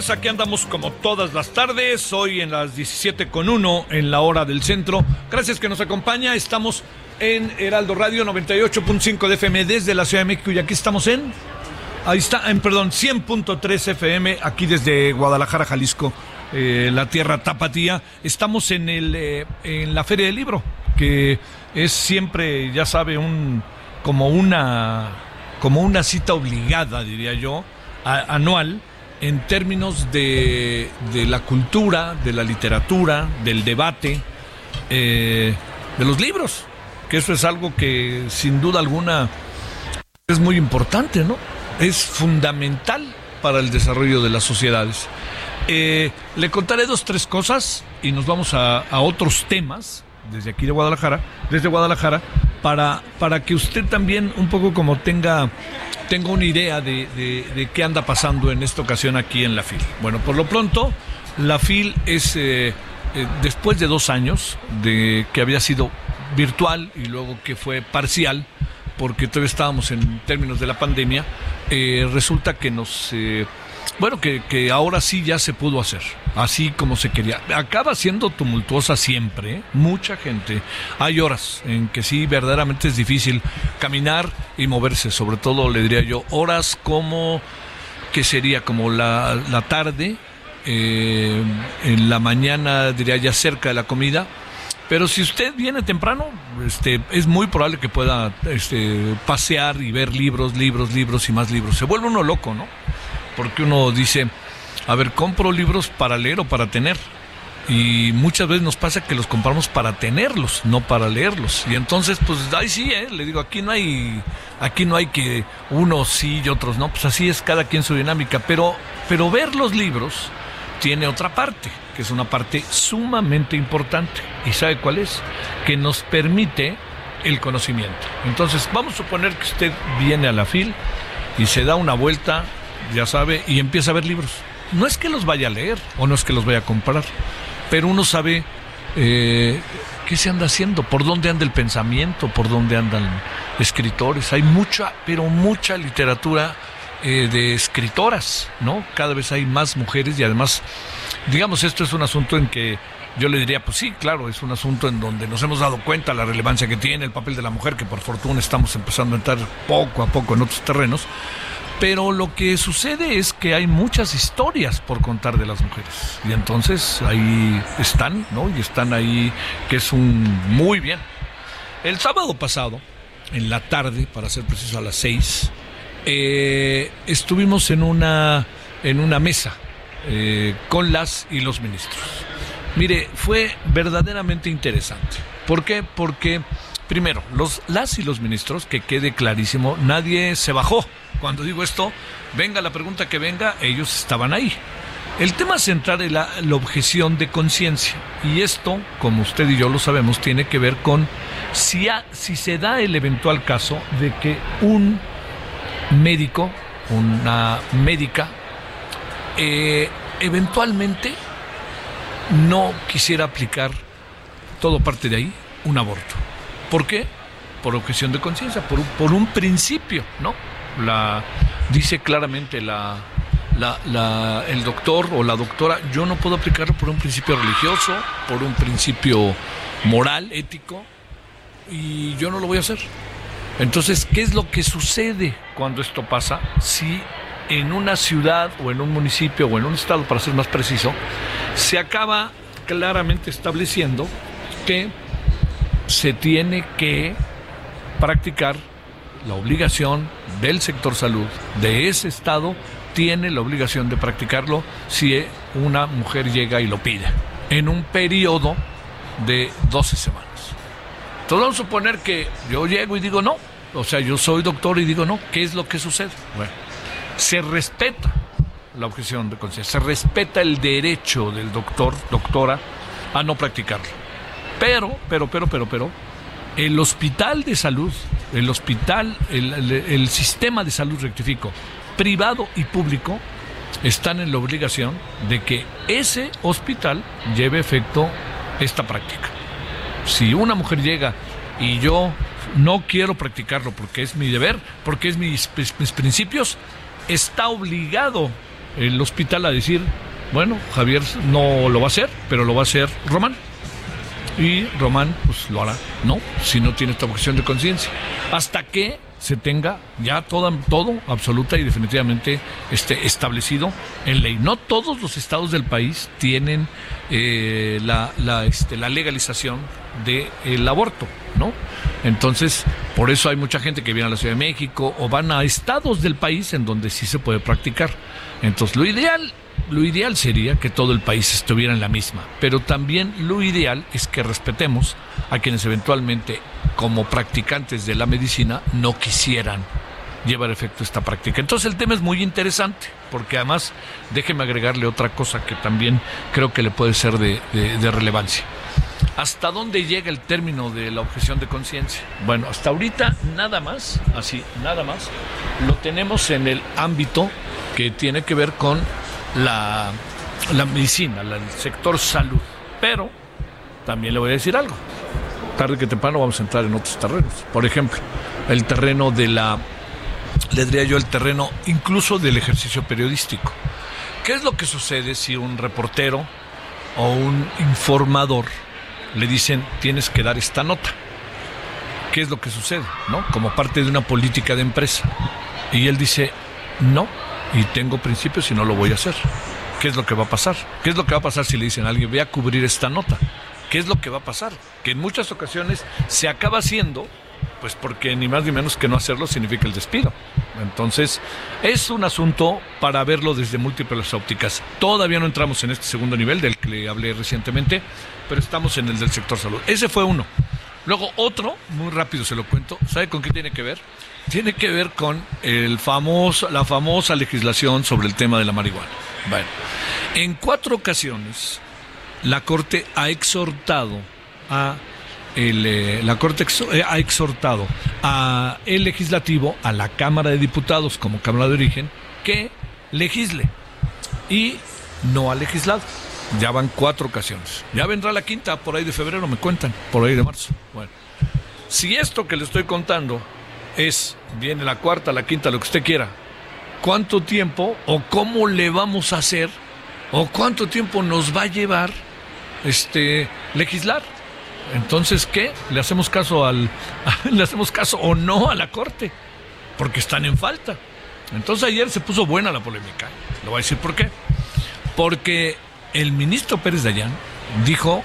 Tardes, aquí andamos como todas las tardes, hoy en las 17 con 1 en la hora del centro. Gracias que nos acompaña, estamos en Heraldo Radio 98.5 de FM desde la Ciudad de México y aquí estamos en, ahí está, en perdón, 100.3 FM aquí desde Guadalajara, Jalisco, eh, la tierra tapatía. Estamos en, el, eh, en la Feria del Libro, que es siempre, ya sabe, un, como una, como una cita obligada, diría yo, anual en términos de, de la cultura, de la literatura, del debate, eh, de los libros, que eso es algo que sin duda alguna es muy importante, ¿no? Es fundamental para el desarrollo de las sociedades. Eh, le contaré dos, tres cosas y nos vamos a, a otros temas desde aquí de Guadalajara, desde Guadalajara, para, para que usted también un poco como tenga, tenga una idea de, de- qué anda pasando en esta ocasión aquí en la FIL. Bueno, por lo pronto, la FIL es, eh, eh, después de dos años de que había sido virtual y luego que fue parcial, porque todavía estábamos en términos de la pandemia, eh, resulta que nos... bueno, que, que ahora sí ya se pudo hacer, así como se quería. Acaba siendo tumultuosa siempre, ¿eh? mucha gente. Hay horas en que sí, verdaderamente es difícil caminar y moverse, sobre todo le diría yo, horas como, que sería como la, la tarde, eh, en la mañana diría ya cerca de la comida, pero si usted viene temprano, este, es muy probable que pueda este, pasear y ver libros, libros, libros y más libros. Se vuelve uno loco, ¿no? Porque uno dice, a ver, compro libros para leer o para tener. Y muchas veces nos pasa que los compramos para tenerlos, no para leerlos. Y entonces, pues ahí sí, ¿eh? le digo, aquí no hay, aquí no hay que unos sí y otros no. Pues así es cada quien su dinámica. Pero, pero ver los libros tiene otra parte, que es una parte sumamente importante. ¿Y sabe cuál es? Que nos permite el conocimiento. Entonces, vamos a suponer que usted viene a la FIL y se da una vuelta, ya sabe, y empieza a ver libros. No es que los vaya a leer o no es que los vaya a comprar, pero uno sabe eh, qué se anda haciendo, por dónde anda el pensamiento, por dónde andan escritores. Hay mucha, pero mucha literatura eh, de escritoras, ¿no? Cada vez hay más mujeres y además, digamos, esto es un asunto en que yo le diría, pues sí, claro, es un asunto en donde nos hemos dado cuenta la relevancia que tiene el papel de la mujer, que por fortuna estamos empezando a entrar poco a poco en otros terrenos. Pero lo que sucede es que hay muchas historias por contar de las mujeres. Y entonces ahí están, ¿no? Y están ahí, que es un muy bien. El sábado pasado, en la tarde, para ser preciso a las seis, eh, estuvimos en una, en una mesa eh, con las y los ministros. Mire, fue verdaderamente interesante. ¿Por qué? Porque, primero, los, las y los ministros, que quede clarísimo, nadie se bajó. Cuando digo esto, venga la pregunta que venga, ellos estaban ahí. El tema central es la, objeción de conciencia. Y esto, como usted y yo lo sabemos, tiene que ver con si, si se da el eventual caso de que un médico, una médica, eh, eventualmente no quisiera aplicar todo parte de ahí un aborto. ¿Por qué? Por objeción de conciencia, por, un- por un principio, ¿no? La, dice claramente la, la- la- el doctor o la doctora, yo no puedo aplicarlo por un principio religioso, por un principio moral, ético, y yo no lo voy a hacer. Entonces, ¿qué es lo que sucede cuando esto pasa? Si en una ciudad o en un municipio o en un estado, para ser más preciso, se acaba claramente estableciendo que se tiene que practicar la obligación del sector salud de ese estado tiene la obligación de practicarlo si una mujer llega y lo pide en un periodo de 12 semanas. Entonces vamos a suponer que yo llego y digo no, o sea, yo soy doctor y digo no, ¿qué es lo que sucede? Bueno, se respeta la objeción de conciencia, se respeta el derecho del doctor, doctora, a no practicarlo. Pero, pero, pero, pero, pero, el hospital de salud, el hospital, el, sistema de salud, rectifico, privado y público, están en la obligación de que ese hospital lleve efecto esta práctica. Si una mujer llega y yo no quiero practicarlo porque es mi deber, porque es mis, mis principios, está obligado el hospital a decir, bueno, Javier no lo va a hacer, pero lo va a hacer Román. Y Román, pues lo hará, ¿no? Si no tiene esta objeción de conciencia. Hasta que se tenga ya todo, absoluta y definitivamente este, establecido en ley. No todos los estados del país tienen eh, la, la, este, la legalización del aborto, Entonces, por eso hay mucha gente que viene a la Ciudad de México o van a estados del país en donde sí se puede practicar. Entonces, lo ideal lo ideal sería que todo el país estuviera en la misma, pero también lo ideal es que respetemos a quienes eventualmente, como practicantes de la medicina, no quisieran llevar efecto esta práctica. Entonces el tema es muy interesante, porque además déjeme agregarle otra cosa que también creo que le puede ser de relevancia. ¿Hasta dónde llega el término de la objeción de conciencia? Bueno, hasta ahorita nada más, así, nada más, lo tenemos en el ámbito que tiene que ver con la, medicina, el sector salud. Pero también le voy a decir algo. Tarde que temprano vamos a entrar en otros terrenos. Por ejemplo, el terreno de la, le diría yo, el terreno incluso del ejercicio periodístico. ¿Qué es lo que sucede si un reportero o un informador le dicen tienes que dar esta nota? ¿Qué es lo que sucede? ¿No? Como parte de una política de empresa. Y él dice, no, y tengo principios y no lo voy a hacer. ¿Qué es lo que va a pasar? ¿Qué es lo que va a pasar si le dicen a alguien, voy a cubrir esta nota? ¿Qué es lo que va a pasar? Que en muchas ocasiones se acaba haciendo, pues porque ni más ni menos que no hacerlo significa el despido. Entonces, es un asunto para verlo desde múltiples ópticas. Todavía no entramos en este segundo nivel del que le hablé recientemente, pero estamos en el del sector salud. Ese fue uno. Luego otro, muy rápido se lo cuento, ¿sabe con qué tiene que ver? tiene que ver con el famoso, la famosa legislación sobre el tema de la marihuana. Bueno, en cuatro ocasiones la Corte ha exhortado a eh, la Corte eh, ha exhortado a el legislativo, a la Cámara de Diputados como Cámara de Origen, que legisle y no ha legislado. Ya van cuatro ocasiones. Ya vendrá la quinta por ahí de febrero, me cuentan, por ahí de marzo. Bueno, si esto que le estoy contando es, viene la cuarta, la quinta, lo que usted quiera. ¿Cuánto tiempo o cómo le vamos a hacer o cuánto tiempo nos va a llevar este legislar? Entonces, ¿qué? ¿Le hacemos caso al le hacemos caso o no a la corte? Porque están en falta. Entonces ayer se puso buena la polémica. Le voy a decir por qué. Porque el ministro Pérez Dayán dijo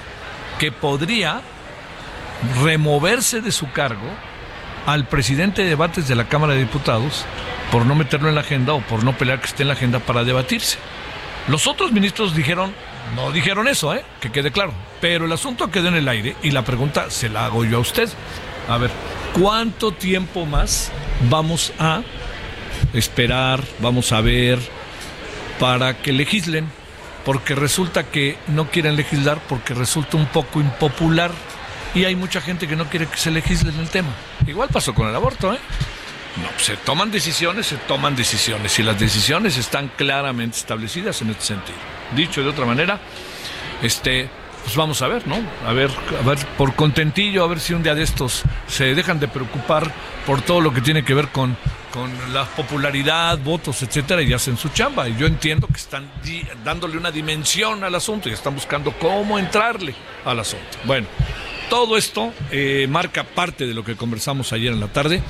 que podría removerse de su cargo al presidente de debates de la Cámara de Diputados por no meterlo en la agenda o por no pelear que esté en la agenda para debatirse. Los otros ministros dijeron, no dijeron eso, ¿eh? que quede claro, pero el asunto quedó en el aire y la pregunta se la hago yo a usted. A ver, ¿cuánto tiempo más vamos a esperar, vamos a ver, para que legislen? Porque resulta que no quieren legislar porque resulta un poco impopular y hay mucha gente que no quiere que se legisle en el tema. Igual pasó con el aborto, ¿eh? No, se toman decisiones, se toman decisiones y las decisiones están claramente establecidas en este sentido. Dicho de otra manera, este, pues vamos a ver, ¿no? A ver, a ver, por contentillo, a ver si un día de estos se dejan de preocupar por todo lo que tiene que ver con, con la popularidad, votos, etcétera, y hacen su chamba. Y yo entiendo que están dándole una dimensión al asunto y están buscando cómo entrarle al asunto. Bueno, todo esto eh, marca parte de lo que conversamos ayer en la tarde.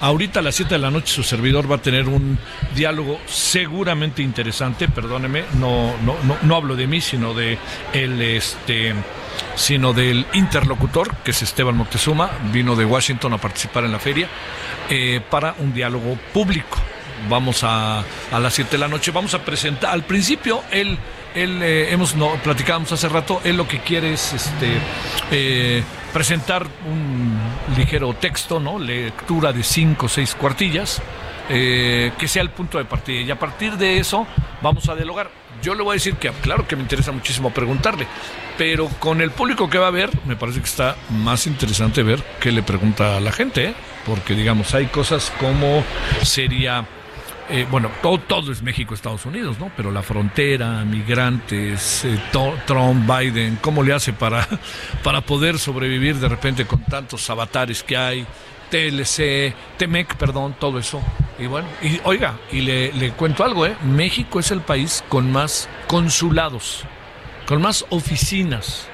Ahorita a las 7 de la noche su servidor va a tener un diálogo seguramente interesante, perdóneme, no, no, no, hablo de mí, sino de el este sino del interlocutor, que es Esteban Moctezuma, vino de Washington a participar en la feria, eh, para un diálogo público. Vamos a, a las 7 de la noche, vamos a presentar, al principio él, él eh, hemos, no, platicábamos hace rato, él lo que quiere es este, eh, presentar un ligero texto, ¿no? lectura de cinco o seis cuartillas, eh, que sea el punto de partida. Y a partir de eso vamos a dialogar. Yo le voy a decir que, claro que me interesa muchísimo preguntarle, pero con el público que va a ver, me parece que está más interesante ver qué le pregunta a la gente, porque digamos, hay cosas como sería... Eh, bueno, todo, es México, Estados Unidos, ¿no? Pero la frontera, migrantes, eh, Trump, Biden, ¿cómo le hace para, para poder sobrevivir de repente con tantos avatares que hay? TLC, TEMEC, perdón, todo eso. Y bueno, y oiga, y le, le cuento algo, ¿eh? México es el país con más consulados, con más oficinas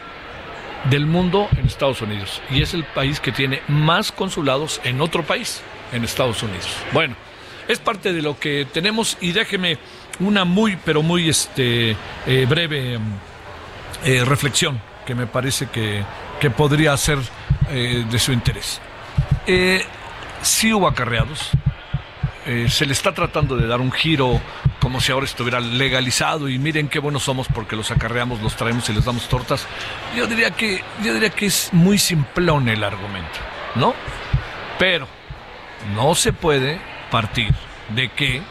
del mundo en Estados Unidos. Y es el país que tiene más consulados en otro país, en Estados Unidos. Bueno, es parte de lo que tenemos y déjeme una muy, pero muy este, eh, breve eh, reflexión que me parece que, que podría ser eh, de su interés. Sí hubo acarreados. Se le está tratando de dar un giro como si ahora estuviera legalizado y miren qué buenos somos porque los acarreamos, los traemos y les damos tortas. Yo diría que, yo diría que es muy simplón el argumento, ¿no? Pero no se puede partir de que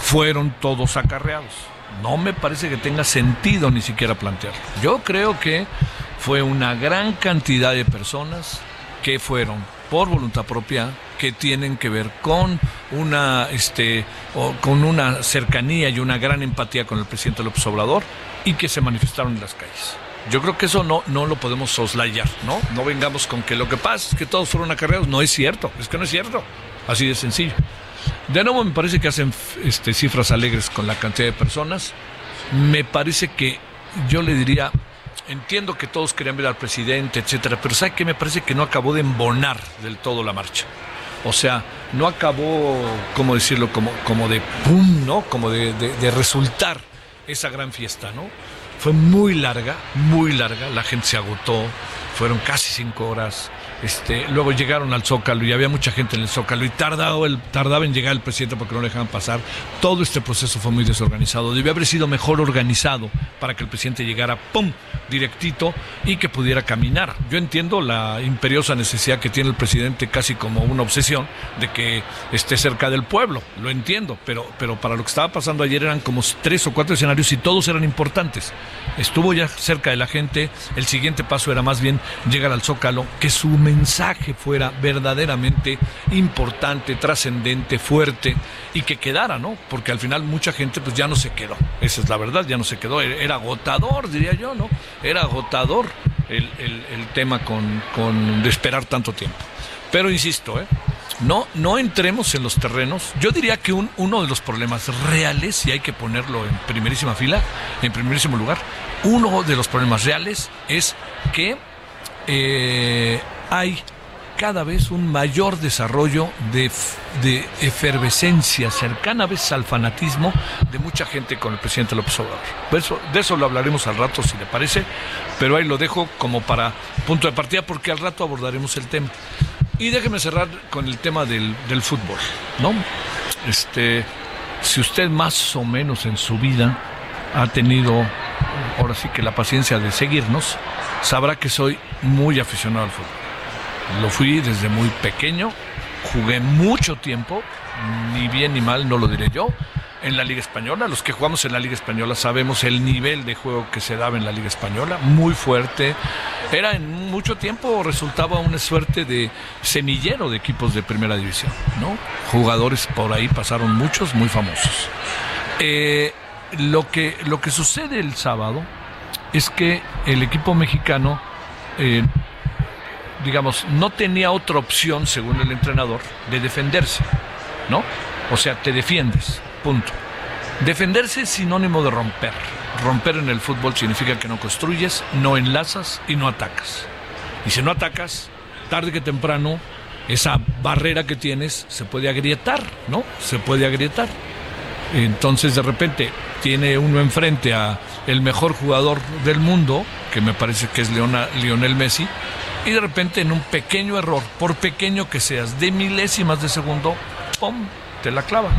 fueron todos acarreados. No me parece que tenga sentido ni siquiera plantearlo. Yo creo que fue una gran cantidad de personas que fueron por voluntad propia, que tienen que ver con una, este, o con una cercanía y una gran empatía con el presidente López Obrador y que se manifestaron en las calles. Yo creo que eso no, no lo podemos soslayar, ¿no? No vengamos con que lo que pasa es que todos fueron acarreados. No es cierto, es que no es cierto. Así de sencillo. De nuevo me parece que hacen este, cifras alegres con la cantidad de personas. Me parece que yo le diría, entiendo que todos querían ver al presidente, etcétera, pero ¿sabe qué? Me parece que no acabó de embonar del todo la marcha. O sea, no acabó, ¿cómo decirlo? Como, como de pum, ¿no? Como de, de, resultar esa gran fiesta, ¿no? Fue muy larga, muy larga, la gente se agotó, fueron casi cinco horas. Este, luego llegaron al Zócalo y había mucha gente en el Zócalo y tardaba, el, tardaba en llegar el presidente porque no le dejaban pasar. Todo este proceso fue muy desorganizado. Debió haber sido mejor organizado para que el presidente llegara, ¡pum!, directito y que pudiera caminar. Yo entiendo la imperiosa necesidad que tiene el presidente, casi como una obsesión, de que esté cerca del pueblo. Lo entiendo, pero, pero para lo que estaba pasando ayer eran como tres o cuatro escenarios y todos eran importantes. Estuvo ya cerca de la gente. El siguiente paso era más bien llegar al Zócalo, que su mensaje fuera verdaderamente importante, trascendente, fuerte y que quedara, ¿no? Porque al final mucha gente pues ya no se quedó. Esa es la verdad, ya no se quedó. Era agotador, diría yo, ¿no? Era agotador el, el, el tema con, con de esperar tanto tiempo. Pero insisto, ¿eh? No, no entremos en los terrenos. Yo diría que un, uno de los problemas reales, y hay que ponerlo en primerísima fila, en primerísimo lugar, uno de los problemas reales es que eh, hay cada vez un mayor desarrollo de, efervescencia cercana a veces al fanatismo de mucha gente con el presidente López Obrador. De eso, de eso lo hablaremos al rato si le parece, pero ahí lo dejo como para punto de partida porque al rato abordaremos el tema. Y déjeme cerrar con el tema del, del fútbol, ¿no? Este, si usted más o menos en su vida ha tenido, ahora sí que la paciencia de seguirnos, sabrá que soy muy aficionado al fútbol. Lo fui desde muy pequeño, jugué mucho tiempo, ni bien ni mal, no lo diré yo, en la Liga Española. Los que jugamos en la Liga Española sabemos el nivel de juego que se daba en la Liga Española, muy fuerte. Era en mucho tiempo resultaba una suerte de semillero de equipos de primera división, ¿no? Jugadores por ahí pasaron muchos muy famosos. Eh, lo que lo que sucede el sábado es que el equipo mexicano eh, digamos, no tenía otra opción, según el entrenador, de defenderse, ¿no? O sea, te defiendes, punto. Defenderse es sinónimo de romper. Romper en el fútbol significa que no construyes, no enlazas y no atacas. Y si no atacas, tarde que temprano, esa barrera que tienes se puede agrietar, ¿no? Se puede agrietar. Entonces de repente tiene uno enfrente a el mejor jugador del mundo, que me parece que es Lionel Messi, y de repente en un pequeño error, por pequeño que seas, de milésimas de segundo, ¡pum! te la clava.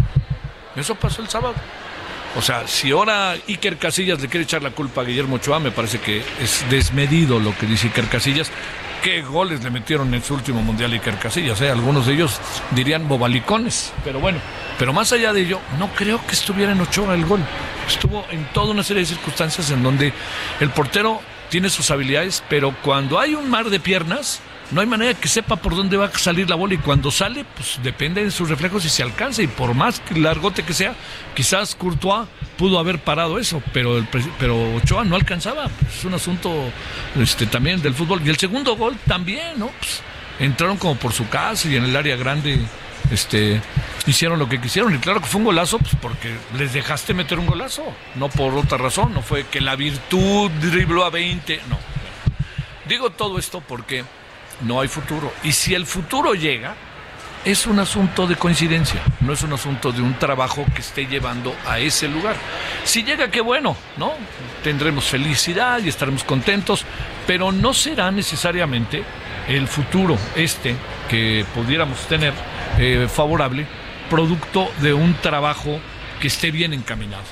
Eso pasó el sábado. O sea, si ahora Iker Casillas le quiere echar la culpa a Guillermo Ochoa, me parece que es desmedido lo que dice Iker Casillas. ¿Qué goles le metieron en su último mundial Iker Casillas? Eh? Algunos de ellos dirían bobalicones, pero bueno. Pero más allá de ello, no creo que estuviera en Ochoa el gol. Estuvo en toda una serie de circunstancias en donde el portero tiene sus habilidades, pero cuando hay un mar de piernas, no hay manera que sepa por dónde va a salir la bola y cuando sale, pues depende de sus reflejos y se alcanza y por más largote que sea, quizás Courtois pudo haber parado eso, pero el, pero Ochoa no alcanzaba, es un asunto este también del fútbol. Y el segundo gol también, ¿no? Pues, entraron como por su casa y en el área grande este hicieron lo que quisieron y claro que fue un golazo pues porque les dejaste meter un golazo, no por otra razón, no fue que la virtud dribló a 20, no. Digo todo esto porque no hay futuro. Y si el futuro llega, es un asunto de coincidencia, no es un asunto de un trabajo que esté llevando a ese lugar. Si llega, qué bueno, ¿no? Tendremos felicidad y estaremos contentos, pero no será necesariamente el futuro este que pudiéramos tener eh, favorable producto de un trabajo que esté bien encaminado.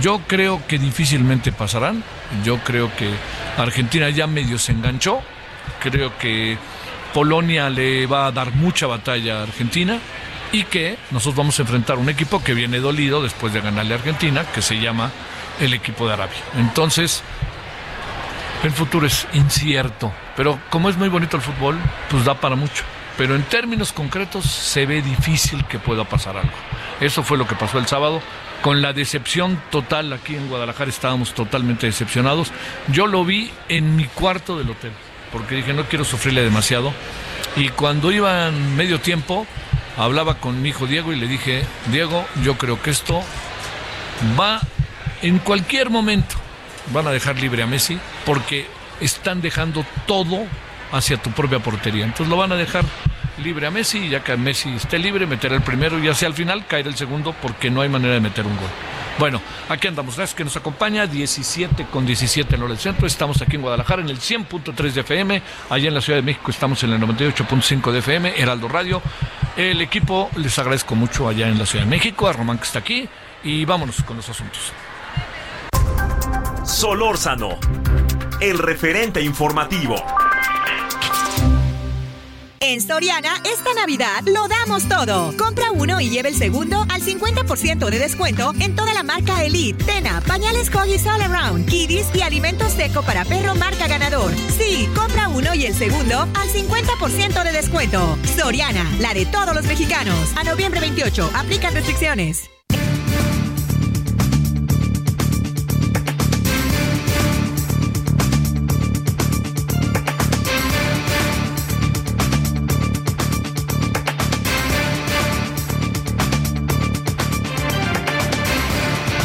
Yo creo que difícilmente pasarán, yo creo que Argentina ya medio se enganchó, creo que Polonia le va a dar mucha batalla a Argentina y que nosotros vamos a enfrentar un equipo que viene dolido después de ganarle a Argentina, que se llama el equipo de Arabia. Entonces, el futuro es incierto, pero como es muy bonito el fútbol, pues da para mucho. Pero en términos concretos se ve difícil que pueda pasar algo. Eso fue lo que pasó el sábado. Con la decepción total aquí en Guadalajara estábamos totalmente decepcionados. Yo lo vi en mi cuarto del hotel porque dije no quiero sufrirle demasiado. Y cuando iba en medio tiempo, hablaba con mi hijo Diego y le dije, Diego, yo creo que esto va en cualquier momento. Van a dejar libre a Messi porque están dejando todo hacia tu propia portería. Entonces lo van a dejar libre a Messi y ya que Messi esté libre, meterá el primero y hacia el final caer el segundo porque no hay manera de meter un gol. Bueno, aquí andamos. Gracias que nos acompaña. 17 con 17 en hora del centro. Estamos aquí en Guadalajara en el 100.3 de FM. Allá en la Ciudad de México estamos en el 98.5 de FM, Heraldo Radio. El equipo les agradezco mucho allá en la Ciudad de México, a Román que está aquí. Y vámonos con los asuntos. Solórzano, el referente informativo. En Soriana, esta Navidad lo damos todo. Compra uno y lleve el segundo al 50% de descuento en toda la marca Elite, Tena, pañales Coggies All Around, Kiddies y alimentos seco para perro marca ganador. Sí, compra uno y el segundo al 50% de descuento. Soriana, la de todos los mexicanos. A noviembre 28, aplican restricciones.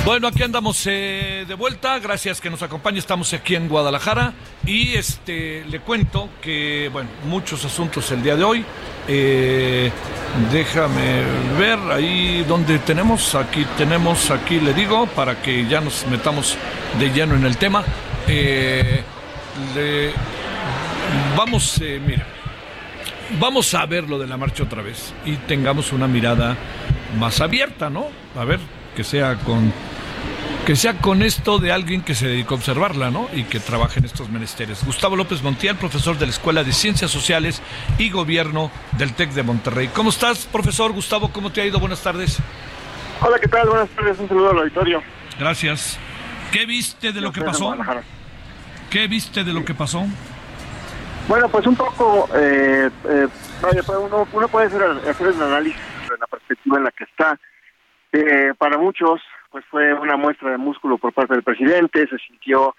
Bueno, aquí andamos eh, de vuelta. Gracias que nos acompañe. Estamos aquí en Guadalajara y este le cuento que bueno muchos asuntos el día de hoy. Eh, déjame ver ahí donde tenemos. Aquí tenemos, aquí le digo para que ya nos metamos de lleno en el tema. Eh, vamos, mira, vamos a ver lo de la marcha otra vez y tengamos una mirada más abierta, ¿no? A ver que sea con que sea con esto de alguien que se dedicó a observarla, ¿no? Y que trabaje en estos menesteres. Gustavo López Montiel, profesor de la Escuela de Ciencias Sociales y Gobierno del TEC de Monterrey. ¿Cómo estás, profesor Gustavo? ¿Cómo te ha ido? Buenas tardes. Hola, ¿qué tal? Buenas tardes. Un saludo al auditorio. Gracias. ¿Qué viste de lo que pasó? ¿Qué viste de lo que pasó? Bueno, pues un poco, eh, eh, pues uno, uno, puede hacer, hacer el análisis de la perspectiva en la que está. Eh, para muchos, pues fue una muestra de músculo por parte del presidente, se sintió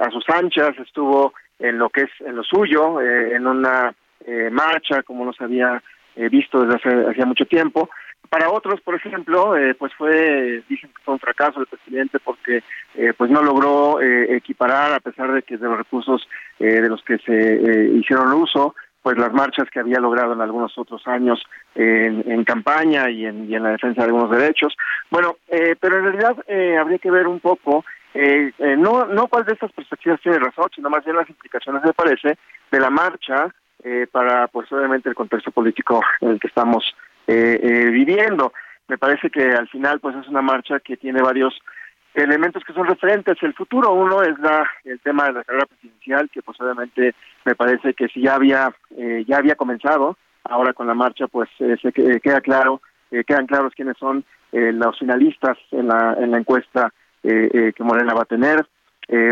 a sus anchas, estuvo en lo que es en lo suyo, eh, en una eh, marcha como no se había eh, visto desde hace hacía mucho tiempo. para otros, por ejemplo, eh, pues fue, dicen que fue un fracaso el presidente porque pues no logró equiparar, a pesar de que de los recursos de los que se hicieron uso, pues las marchas que había logrado en algunos otros años en, campaña y en, y en, la defensa de algunos derechos. Bueno, pero en realidad habría que ver un poco, no, no cuál de estas perspectivas tiene razón, sino más bien las implicaciones, me parece, de la marcha para, pues obviamente, el contexto político en el que estamos eh, eh, viviendo. Me parece que al final pues es una marcha que tiene varios elementos que son referentes. El futuro uno es la el tema de la carrera presidencial que pues obviamente me parece que si ya había eh, ya había comenzado ahora con la marcha pues eh, se queda claro quedan claros quiénes son los finalistas en la en la encuesta que Morena va a tener.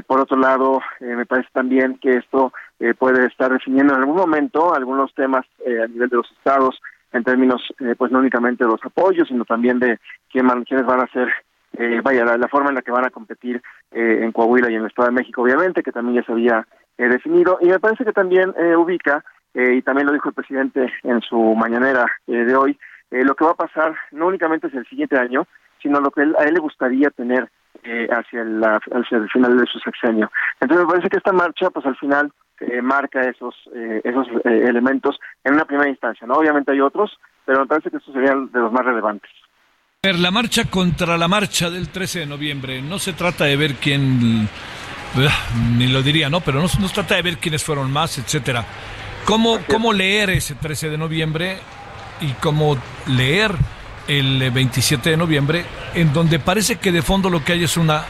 por otro lado, me parece también que esto puede estar definiendo en algún momento algunos temas a nivel de los estados en términos, eh, pues no únicamente de los apoyos, sino también de quién, quiénes van a ser, eh, vaya, la, forma en la que van a competir eh, en Coahuila y en el Estado de México, obviamente, que también ya se había definido. Y me parece que también ubica, y también lo dijo el presidente en su mañanera de hoy, lo que va a pasar no únicamente hacia el siguiente año, sino lo que a él le gustaría tener hacia, el, hacia el final de su sexenio. Entonces me parece que esta marcha, pues al final eh, marca esos eh, esos eh, elementos en una primera instancia. ¿no? Obviamente hay otros, pero me parece que estos serían de los más relevantes. La marcha contra la marcha del 13 de noviembre, no se trata de ver quién, ni lo diría, ¿no? Pero no, se trata de ver quiénes fueron más, etcétera. ¿Cómo, ¿Cómo leer ese 13 de noviembre y cómo leer el 27 de noviembre, en donde parece que de fondo lo que hay es una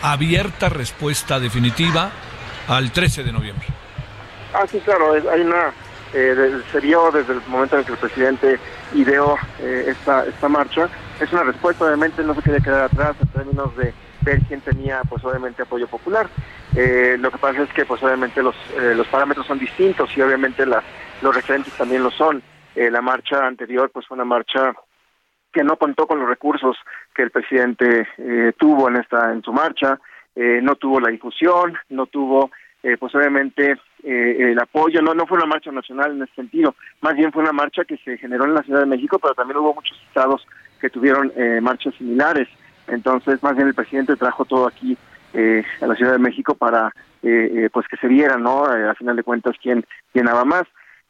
abierta respuesta definitiva al 13 de noviembre? Ah, sí, claro, hay una, eh, se vio desde el momento en que el presidente ideó eh, esta, esta marcha, es una respuesta, obviamente no se quería quedar atrás en términos de ver quién tenía, pues obviamente, apoyo popular. Eh, lo que pasa es que, pues obviamente, los, eh, los parámetros son distintos y obviamente las, los referentes también lo son. la marcha anterior, pues fue una marcha que no contó con los recursos que el presidente tuvo en esta en su marcha, no tuvo la difusión, no tuvo eh, pues obviamente eh, el apoyo, no, no fue una marcha nacional en ese sentido, más bien fue una marcha que se generó en la Ciudad de México, pero también hubo muchos estados que tuvieron eh, marchas similares, entonces más bien el presidente trajo todo aquí eh, a la Ciudad de México para pues que se viera, ¿no? a final de cuentas quién llenaba más.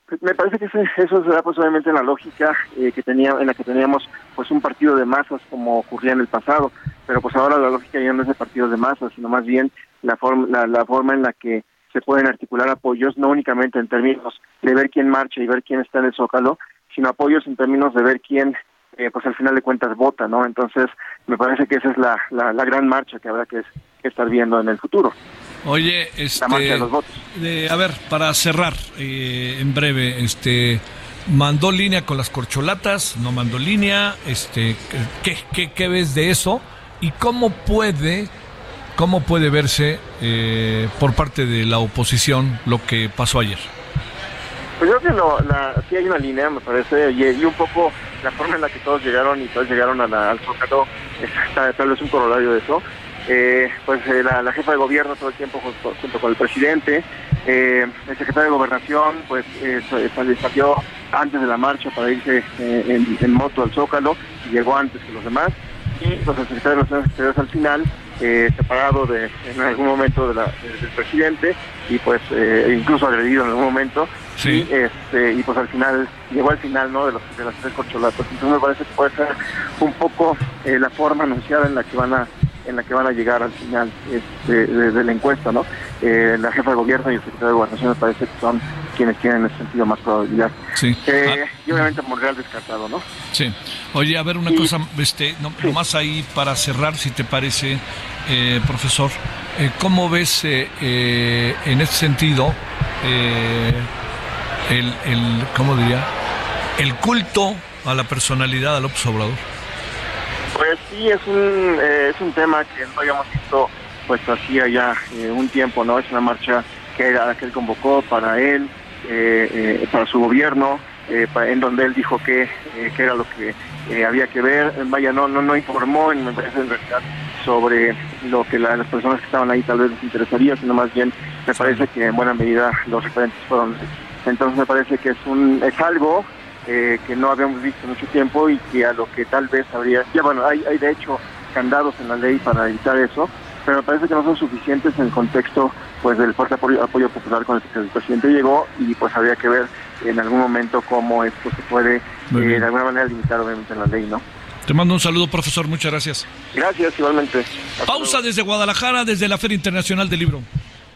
Pues, me parece que eso será pues obviamente la lógica que tenía en la que teníamos pues un partido de masas como ocurría en el pasado, pero pues ahora la lógica ya no es de partidos de masas, sino más bien la forma, la forma en la que se pueden articular apoyos, no únicamente en términos de ver quién marcha y ver quién está en el zócalo, sino apoyos en términos de ver quién, eh, pues al final de cuentas, vota, ¿no? Entonces, me parece que esa es la, la, gran marcha que habrá que, estar viendo en el futuro. Oye, este, a ver, para cerrar eh, en breve, este, mandó línea con las corcholatas, no mandó línea, este, ¿qué, qué, qué ves de eso? ¿Y cómo puede ¿Cómo puede verse eh, por parte de la oposición lo que pasó ayer? Pues yo creo que la, sí hay una línea, me parece, y, un poco la forma en la que todos llegaron y todos llegaron al Zócalo, tal vez un corolario de eso. Eh, pues eh, la, jefa de gobierno todo el tiempo junto, con el presidente, el secretario de gobernación pues salió antes de la marcha para irse en, moto al Zócalo y llegó antes que los demás y pues el secretario de Relaciones Exteriores al final eh, separado de en algún momento del presidente y pues eh, incluso agredido en algún momento y este y pues al final llegó al final no de, los, de las tres corcholatas entonces me parece que puede ser un poco eh, la forma anunciada en la que van a en la que van a llegar al final este, de, la encuesta, ¿no? Eh, la jefa de gobierno y el secretario de gobernación me parece que son quienes tienen en ese sentido más probabilidad. Sí. Eh, ah. Y obviamente Monreal descartado, ¿no? Sí. Oye, a ver una cosa, este, no, nomás ahí para cerrar, si te parece, eh, profesor, ¿cómo ves en ese sentido el, el, ¿cómo diría? El culto a la personalidad de López Obrador. Pues sí, es un, eh, es un tema que no habíamos visto pues hacía ya eh, un tiempo, ¿no? Es una marcha que, era, que él convocó para él, eh, para su gobierno, en donde él dijo que, que era lo que había que ver. Vaya, no, no, no informó, en, en realidad, sobre lo que las personas que estaban ahí tal vez les interesaría, sino más bien me parece que en buena medida los referentes fueron. Entonces me parece que es, un, es algo eh, que no habíamos visto mucho tiempo y que a lo que tal vez habría, ya bueno, hay, hay de hecho candados en la ley para evitar eso, pero me parece que no son suficientes en el contexto pues del fuerte apoyo, popular con el que el presidente llegó y pues habría que ver en algún momento cómo esto se puede eh, de alguna manera limitar obviamente en la ley, ¿no? Te mando un saludo, profesor. Muchas gracias. Gracias, igualmente. Pausa desde Guadalajara, desde la Feria Internacional del Libro.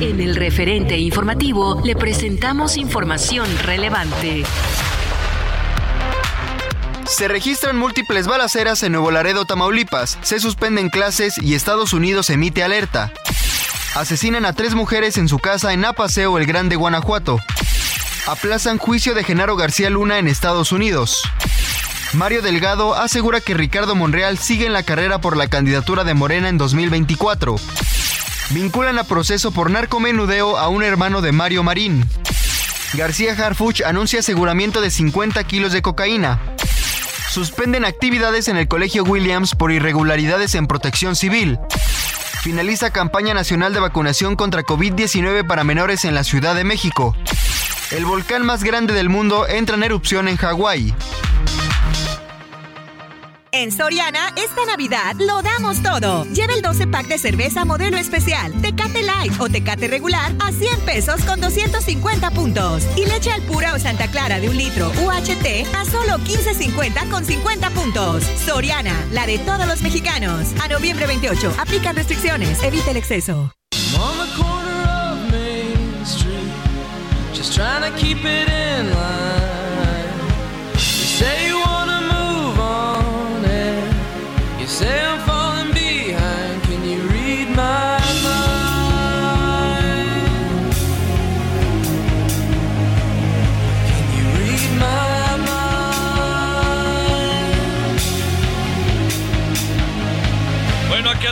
En el referente informativo le presentamos información relevante. Se registran múltiples balaceras en Nuevo Laredo, Tamaulipas, se suspenden clases y Estados Unidos emite alerta. Asesinan a tres mujeres en su casa en Apaseo, el Grande, Guanajuato. Aplazan juicio de Genaro García Luna en Estados Unidos. Mario Delgado asegura que Ricardo Monreal sigue en la carrera por la candidatura de Morena en 2024. Vinculan a proceso por narcomenudeo a un hermano de Mario Marín. García Harfuch anuncia aseguramiento de 50 kilos de cocaína. Suspenden actividades en el Colegio Williams por irregularidades en protección civil. Finaliza campaña nacional de vacunación contra COVID-19 para menores en la Ciudad de México. El volcán más grande del mundo entra en erupción en Hawái. En Soriana, esta Navidad lo damos todo. Lleva el 12 pack de cerveza modelo especial, Tecate Light o Tecate regular a 100 pesos con 250 puntos. Y leche al pura o Santa Clara de un litro UHT a solo 15.50 con 50 puntos. Soriana, la de todos los mexicanos. A noviembre 28, aplican restricciones, evita el exceso.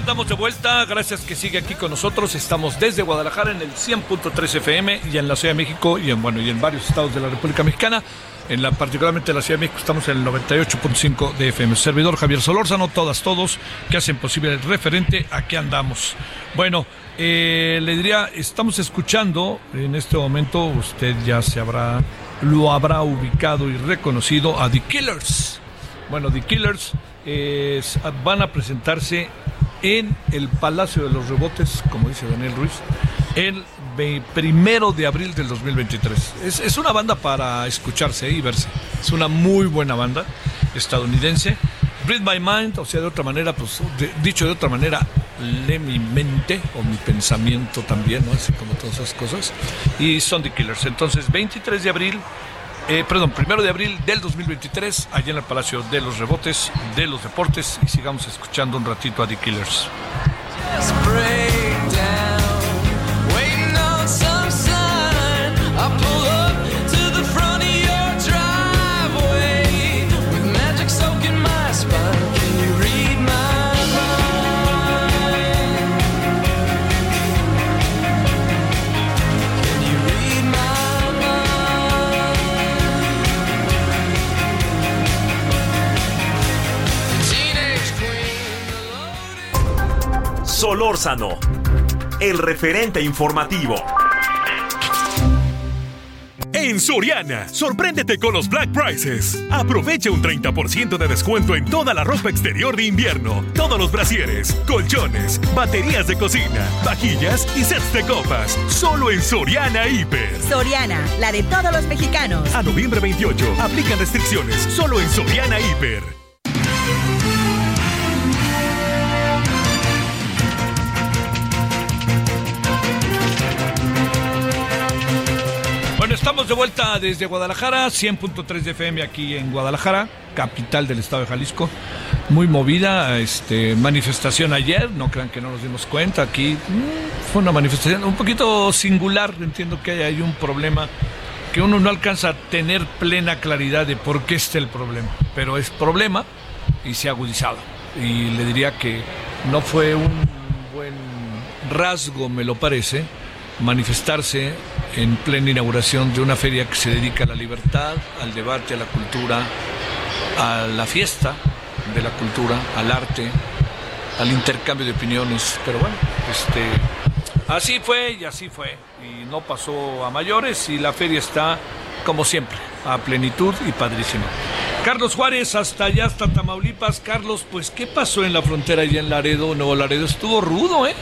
Estamos de vuelta. Gracias que sigue aquí con nosotros. Estamos desde Guadalajara en el 100.3 FM y en la Ciudad de México y en bueno y en varios estados de la República Mexicana. En la particularmente en la Ciudad de México estamos en el 98.5 de FM. Servidor Javier Solórzano, todas, todos que hacen posible el referente. Aquí andamos. Bueno, eh, le diría, estamos escuchando en este momento, usted ya se habrá, lo habrá ubicado y reconocido a The Killers. Bueno, The Killers van a presentarse en el Palacio de los Rebotes, como dice Daniel Ruiz, el primero de abril del 2023. Es, es una banda para escucharse y verse. Es una muy buena banda estadounidense. Read My Mind, o sea, de otra manera, pues dicho de otra manera, lee mi mente o mi pensamiento también, ¿no? Así como todas esas cosas. Y son Killers. Entonces, 23 de abril eh, perdón, primero de abril del 2023, allá en el Palacio de los Rebotes de los Deportes. Y sigamos escuchando un ratito a The Killers. Solórzano, el referente informativo. En Soriana, sorpréndete con los Black Prices. Aprovecha un 30% de descuento en toda la ropa exterior de invierno, todos los brasieres, colchones, baterías de cocina, vajillas y sets de copas. Solo en Soriana Hiper. Soriana, la de todos los mexicanos. A noviembre 28, aplican restricciones. Solo en Soriana Hiper. Estamos de vuelta desde Guadalajara, 100.3 de FM aquí en Guadalajara, capital del estado de Jalisco. Muy movida, este, manifestación ayer, no crean que no nos dimos cuenta, aquí mm, fue una manifestación un poquito singular, entiendo que hay un problema que uno no alcanza a tener plena claridad de por qué está el problema, pero es problema y se ha agudizado. Y le diría que no fue un buen rasgo, me lo parece, manifestarse en plena inauguración de una feria que se dedica a la libertad, al debate, a la cultura, a la fiesta de la cultura, al arte, al intercambio de opiniones. Pero bueno, este, así fue y así fue. Y no pasó a mayores y la feria está, como siempre, a plenitud y padrísima. Carlos Juárez, hasta allá, hasta Tamaulipas. Carlos, pues, ¿qué pasó en la frontera allá en Laredo, Nuevo Laredo? Estuvo rudo, ¿eh?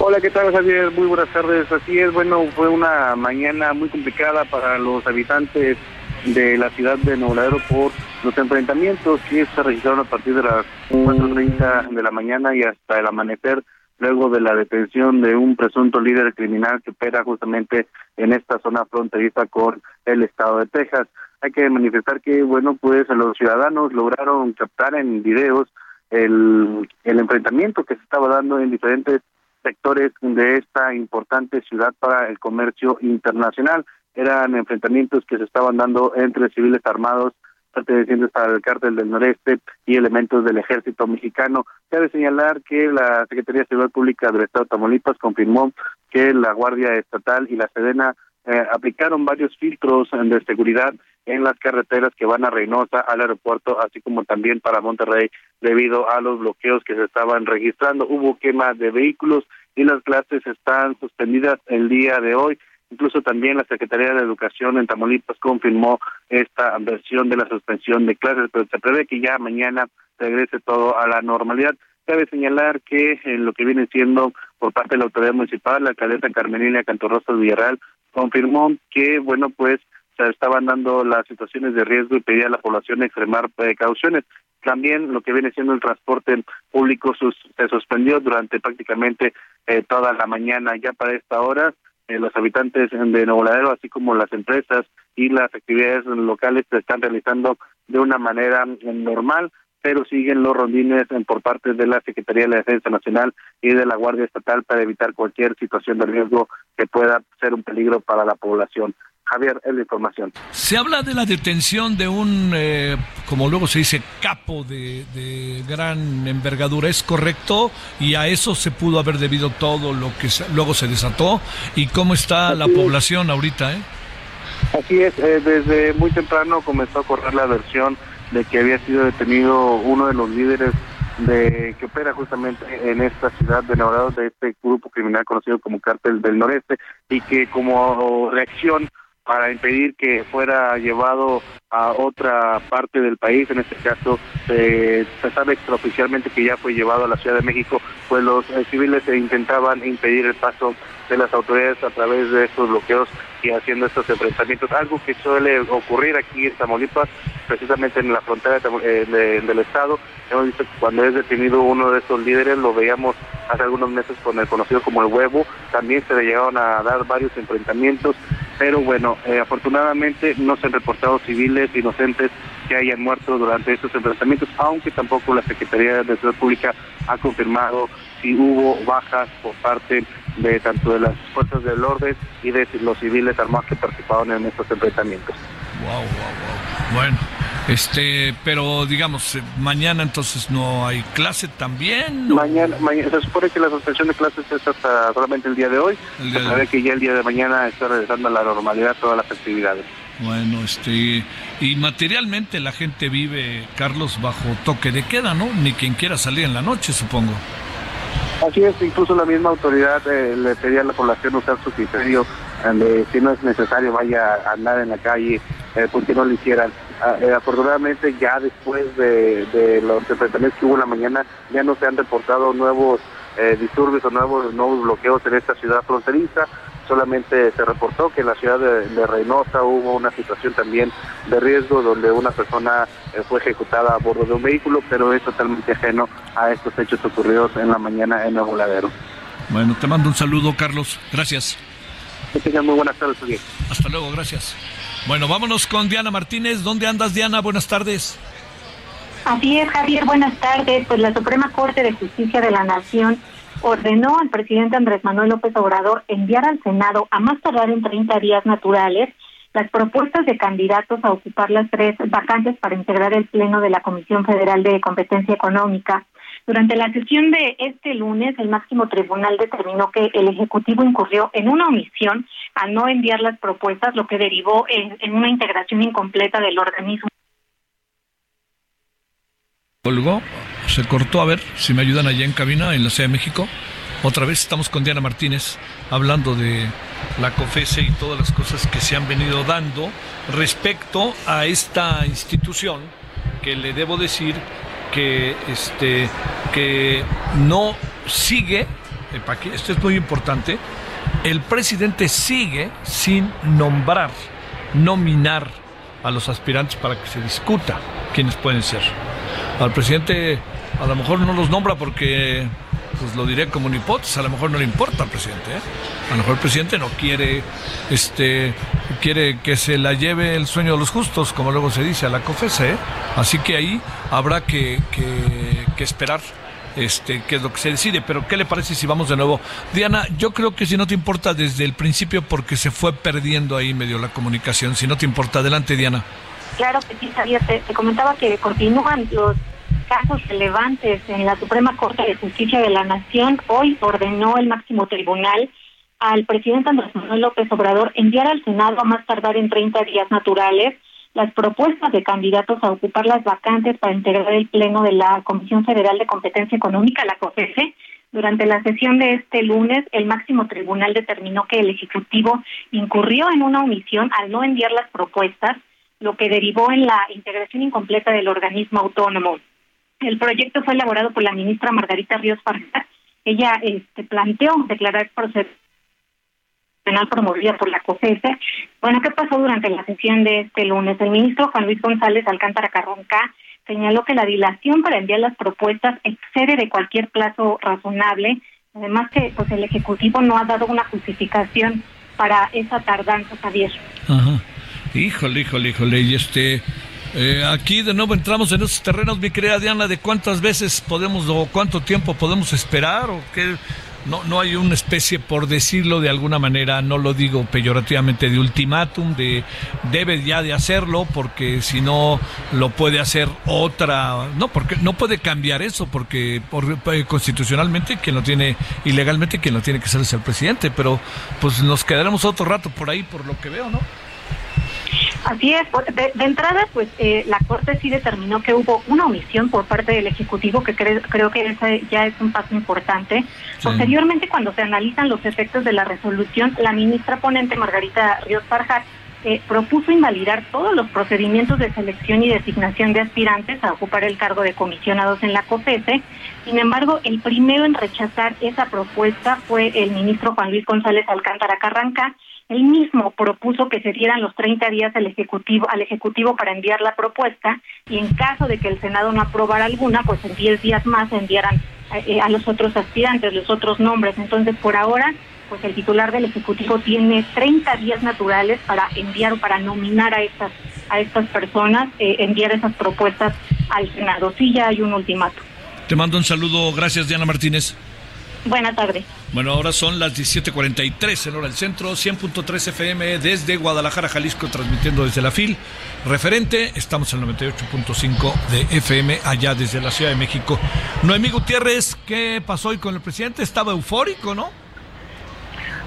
Hola, ¿qué tal Javier? Muy buenas tardes. Así es, bueno, fue una mañana muy complicada para los habitantes de la ciudad de Nuevo por los enfrentamientos que se registraron a partir de las 4.30 de la mañana y hasta el amanecer, luego de la detención de un presunto líder criminal que opera justamente en esta zona fronteriza con el estado de Texas. Hay que manifestar que, bueno, pues los ciudadanos lograron captar en videos el, el enfrentamiento que se estaba dando en diferentes sectores de esta importante ciudad para el comercio internacional. Eran enfrentamientos que se estaban dando entre civiles armados pertenecientes al cártel del noreste y elementos del ejército mexicano. Cabe señalar que la Secretaría de Seguridad Pública del Estado de Tamaulipas confirmó que la Guardia Estatal y la Sedena eh, aplicaron varios filtros de seguridad en las carreteras que van a Reynosa, al aeropuerto, así como también para Monterrey, debido a los bloqueos que se estaban registrando. Hubo quema de vehículos y las clases están suspendidas el día de hoy. Incluso también la Secretaría de Educación en Tamaulipas confirmó esta versión de la suspensión de clases, pero se prevé que ya mañana regrese todo a la normalidad. Cabe señalar que en lo que viene siendo por parte de la autoridad municipal, la alcaldesa Carmelina Cantorrosa Villarreal confirmó que, bueno, pues se estaban dando las situaciones de riesgo y pedía a la población extremar precauciones. También lo que viene siendo el transporte público se suspendió durante prácticamente eh, toda la mañana. Ya para esta hora, eh, los habitantes de Nuevo Ladero, así como las empresas y las actividades locales, se están realizando de una manera normal pero siguen los rondines por parte de la Secretaría de la Defensa Nacional y de la Guardia Estatal para evitar cualquier situación de riesgo que pueda ser un peligro para la población. Javier, es la información. Se habla de la detención de un, eh, como luego se dice, capo de, de, gran envergadura, ¿es correcto? Y a eso se pudo haber debido todo lo que luego se desató. ¿Y cómo está la población ahorita? Eh? Así es, eh, desde muy temprano comenzó a correr la versión de que había sido detenido uno de los líderes de que opera justamente en esta ciudad de Nuevo de este grupo criminal conocido como Cártel del Noreste y que como reacción para impedir que fuera llevado a otra parte del país, en este caso se sabe extraoficialmente que ya fue llevado a la Ciudad de México, pues los eh, civiles intentaban impedir el paso de las autoridades a través de estos bloqueos y haciendo estos enfrentamientos, algo que suele ocurrir aquí en Tamaulipas, precisamente en la frontera eh, del estado. Hemos visto que cuando es detenido uno de estos líderes, lo veíamos hace algunos meses con el conocido como el huevo, también se le llegaron a dar varios enfrentamientos, pero bueno, eh, afortunadamente no se han reportado civiles inocentes que hayan muerto durante estos enfrentamientos, aunque tampoco la Secretaría de Seguridad Pública ha confirmado si hubo bajas por parte de tanto de las fuerzas del orden y de los civiles armados que participaron en estos enfrentamientos. Wow, wow, wow. Bueno, este, pero digamos, eh, mañana entonces no hay clase también. Mañana, mañana, se supone que la suspensión de clases es hasta solamente el día de hoy. El día de que ya el día de mañana está regresando a la normalidad todas las actividades. Bueno, este, y materialmente la gente vive, Carlos, bajo toque de queda, ¿no? Ni quien quiera salir en la noche, supongo. Así es, incluso la misma autoridad eh, le pedía a la población usar su criterio de si no es necesario vaya a andar en la calle, eh, porque no lo hicieran. Ah, eh, afortunadamente ya después de, de los enfrentamientos que hubo en la mañana ya no se han reportado nuevos eh, disturbios o nuevos, nuevos bloqueos en esta ciudad fronteriza. Solamente se reportó que en la ciudad de, Reynosa hubo una situación también de riesgo donde una persona eh, fue ejecutada a bordo de un vehículo, pero es totalmente ajeno a estos hechos ocurridos en la mañana en Nuevo Ladero. Bueno, te mando un saludo, Carlos. Gracias. Que tengan muy buenas tardes. Hasta luego, gracias. Bueno, vámonos con Diana Martínez. ¿Dónde andas, Diana? Buenas tardes. Así es, Javier, buenas tardes. Pues la Suprema Corte de Justicia de la Nación ordenó al presidente Andrés Manuel López Obrador enviar al Senado a más tardar en 30 días naturales las propuestas de candidatos a ocupar las tres vacantes para integrar el Pleno de la Comisión Federal de Competencia Económica. Durante la sesión de este lunes, el máximo tribunal determinó que el Ejecutivo incurrió en una omisión a no enviar las propuestas, lo que derivó en, una integración incompleta del organismo. Colgó, se cortó, a ver si me ayudan allá en cabina en la Ciudad de México. Otra vez estamos con Diana Martínez hablando de la COFESE y todas las cosas que se han venido dando respecto a esta institución que le debo decir que este que no sigue, esto es muy importante, el presidente sigue sin nombrar, nominar a los aspirantes para que se discuta quiénes pueden ser. Al presidente a lo mejor no los nombra porque pues lo diré como una hipótesis, a lo mejor no le importa al presidente, ¿eh? a lo mejor el presidente no quiere, este, quiere que se la lleve el sueño de los justos, como luego se dice, a la COFESE, ¿eh? así que ahí habrá que, que, esperar este, qué es lo que se decide. Pero, ¿qué le parece si vamos de nuevo? Diana, yo creo que si no te importa desde el principio, porque se fue perdiendo ahí medio la comunicación, si no te importa, adelante, Diana. Claro que sí, Javier, te comentaba que continúan los casos relevantes en la Suprema Corte de Justicia de la Nación, hoy ordenó el máximo tribunal al presidente Andrés Manuel López Obrador enviar al Senado a más tardar en 30 días naturales las propuestas de candidatos a ocupar las vacantes para integrar el pleno de la Comisión Federal de Competencia Económica, la COFESE. Durante la sesión de este lunes, el máximo tribunal determinó que el Ejecutivo incurrió en una omisión al no enviar las propuestas, lo que derivó en la integración incompleta del organismo autónomo. El proyecto fue elaborado por la ministra Margarita Ríos Farjat. Ella este, planteó declarar proceso penal promovida por la COFESE. Bueno, ¿qué pasó durante la sesión de este lunes? El ministro Juan Luis González Alcántara Carronca señaló que la dilación para enviar las propuestas excede de cualquier plazo razonable. Además que pues el Ejecutivo no ha dado una justificación para esa tardanza, Javier. Ajá. Híjole, híjole, híjole. Y este, eh, aquí de nuevo entramos en esos terrenos, mi querida Diana, de cuántas veces podemos o cuánto tiempo podemos esperar o qué. No, no hay una especie, por decirlo de alguna manera, no lo digo peyorativamente, de ultimátum, de debe ya de hacerlo, porque si no lo puede hacer otra, no, porque no puede cambiar eso, porque por, eh, constitucionalmente quien lo tiene, ilegalmente quien lo tiene que hacer es el presidente, pero pues nos quedaremos otro rato por ahí, por lo que veo, ¿no? Así es, de, entrada, pues eh, la Corte sí determinó que hubo una omisión por parte del Ejecutivo, que creo que ese ya es un paso importante. Posteriormente, cuando se analizan los efectos de la resolución, la ministra ponente Margarita Ríos Farjat eh, propuso invalidar todos los procedimientos de selección y designación de aspirantes a ocupar el cargo de comisionados en la COPESE. Sin embargo, el primero en rechazar esa propuesta fue el ministro Juan Luis González Alcántara Carranca, él mismo propuso que se dieran los 30 días al ejecutivo al ejecutivo para enviar la propuesta y en caso de que el Senado no aprobara alguna, pues en 10 días más enviaran eh, a los otros aspirantes, los otros nombres. Entonces, por ahora, pues el titular del ejecutivo tiene 30 días naturales para enviar o para nominar a estas a estas personas, eh, enviar esas propuestas al Senado. Sí, ya hay un ultimato. Te mando un saludo. Gracias, Diana Martínez. Buenas tardes. Bueno, ahora son las 17:43 en hora del centro, 100.3 FM desde Guadalajara, Jalisco, transmitiendo desde la FIL. Referente, estamos en 98.5 de FM allá desde la Ciudad de México. Noemí Gutiérrez, ¿qué pasó hoy con el presidente? Estaba eufórico, ¿no?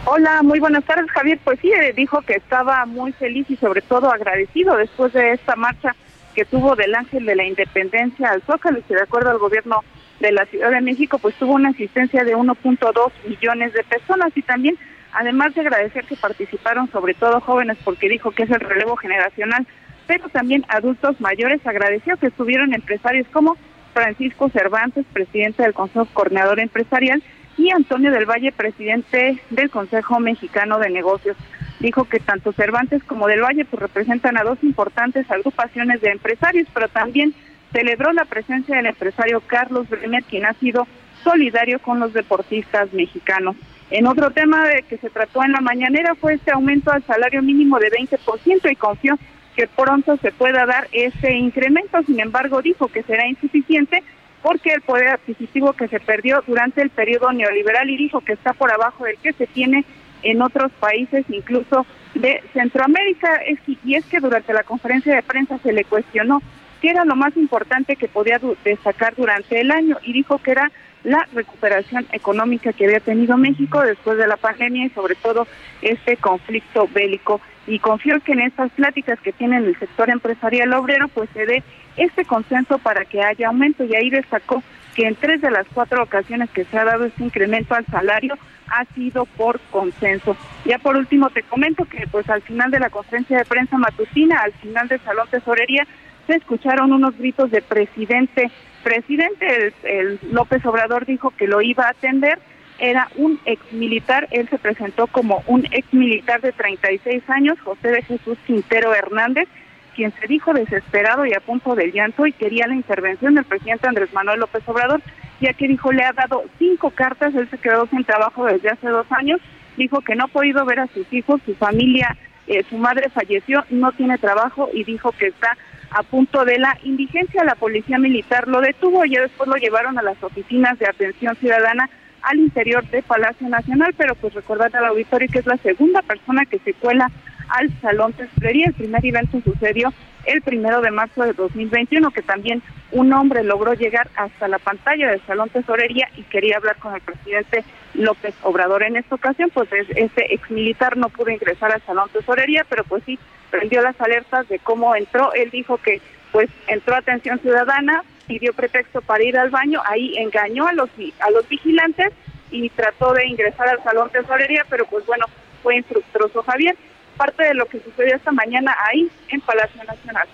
Hola, muy buenas tardes, Javier. Pues sí, eh, dijo que estaba muy feliz y sobre todo agradecido después de esta marcha que tuvo del Ángel de la Independencia al Zócalo y de acuerdo al gobierno de la Ciudad de México, pues tuvo una asistencia de 1.2 millones de personas y también además de agradecer que participaron sobre todo jóvenes porque dijo que es el relevo generacional, pero también adultos mayores, agradeció que estuvieron empresarios como Francisco Cervantes, presidente del Consejo Coordinador Empresarial, y Antonio del Valle, presidente del Consejo Mexicano de Negocios. Dijo que tanto Cervantes como del Valle pues, representan a dos importantes agrupaciones de empresarios, pero también celebró la presencia del empresario Carlos Bremer, quien ha sido solidario con los deportistas mexicanos. En otro tema de que se trató en la mañanera fue este aumento al salario mínimo de 20% y confió que pronto se pueda dar ese incremento. Sin embargo, dijo que será insuficiente porque el poder adquisitivo que se perdió durante el periodo neoliberal y dijo que está por abajo del que se tiene en otros países, incluso de Centroamérica. Y es que durante la conferencia de prensa se le cuestionó qué era lo más importante que podía destacar durante el año y dijo que era la recuperación económica que había tenido México después de la pandemia y sobre todo este conflicto bélico. Y confío que en estas pláticas que tiene el sector empresarial obrero pues se dé este consenso para que haya aumento y ahí destacó que en tres de las cuatro ocasiones que se ha dado este incremento al salario ha sido por consenso. Ya por último te comento que pues al final de la conferencia de prensa matutina, al final del Salón Tesorería, se escucharon unos gritos de presidente. Presidente el, López Obrador dijo que lo iba a atender, era un ex militar, él se presentó como un ex militar de 36 años, José de Jesús Quintero Hernández, quien se dijo desesperado y a punto de llanto y quería la intervención del presidente Andrés Manuel López Obrador, ya que dijo le ha dado cinco cartas, él se quedó sin trabajo desde hace dos años, dijo que no ha podido ver a sus hijos, su familia, eh, su madre falleció, no tiene trabajo y dijo que está a punto de la indigencia. La policía militar lo detuvo y después lo llevaron a las oficinas de atención ciudadana al interior de Palacio Nacional, pero pues recordar al auditorio que es la segunda persona que se cuela al Salón Tesorería. El primer evento sucedió el primero de marzo de 2021, que también un hombre logró llegar hasta la pantalla del Salón Tesorería y quería hablar con el presidente López Obrador. En esta ocasión, pues este ex militar no pudo ingresar al Salón Tesorería, pero pues sí prendió las alertas de cómo entró. Él dijo que pues entró atención ciudadana, pidió pretexto para ir al baño, ahí engañó a los a los vigilantes y trató de ingresar al salón tesorería, pero pues bueno, fue infructuoso Javier. Parte de lo que sucedió esta mañana ahí en Palacio Nacional.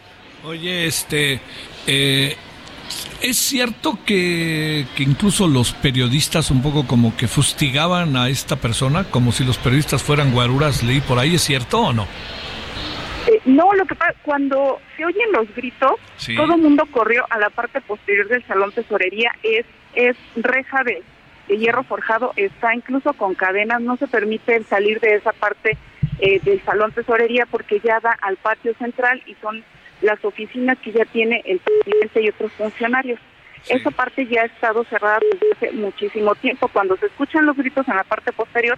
Oye, este, eh, ¿es cierto que, que incluso los periodistas un poco como que fustigaban a esta persona, como si los periodistas fueran guaruras, leí por ahí, ¿es cierto o no? Eh, no, lo que pasa, cuando se oyen los gritos, todo el mundo corrió a la parte posterior del salón tesorería, es, es reja de, hierro forjado, está incluso con cadenas, no se permite salir de esa parte eh, del salón tesorería porque ya da al patio central y son las oficinas que ya tiene el presidente y otros funcionarios. Esa parte ya ha estado cerrada desde hace muchísimo tiempo. Cuando se escuchan los gritos en la parte posterior,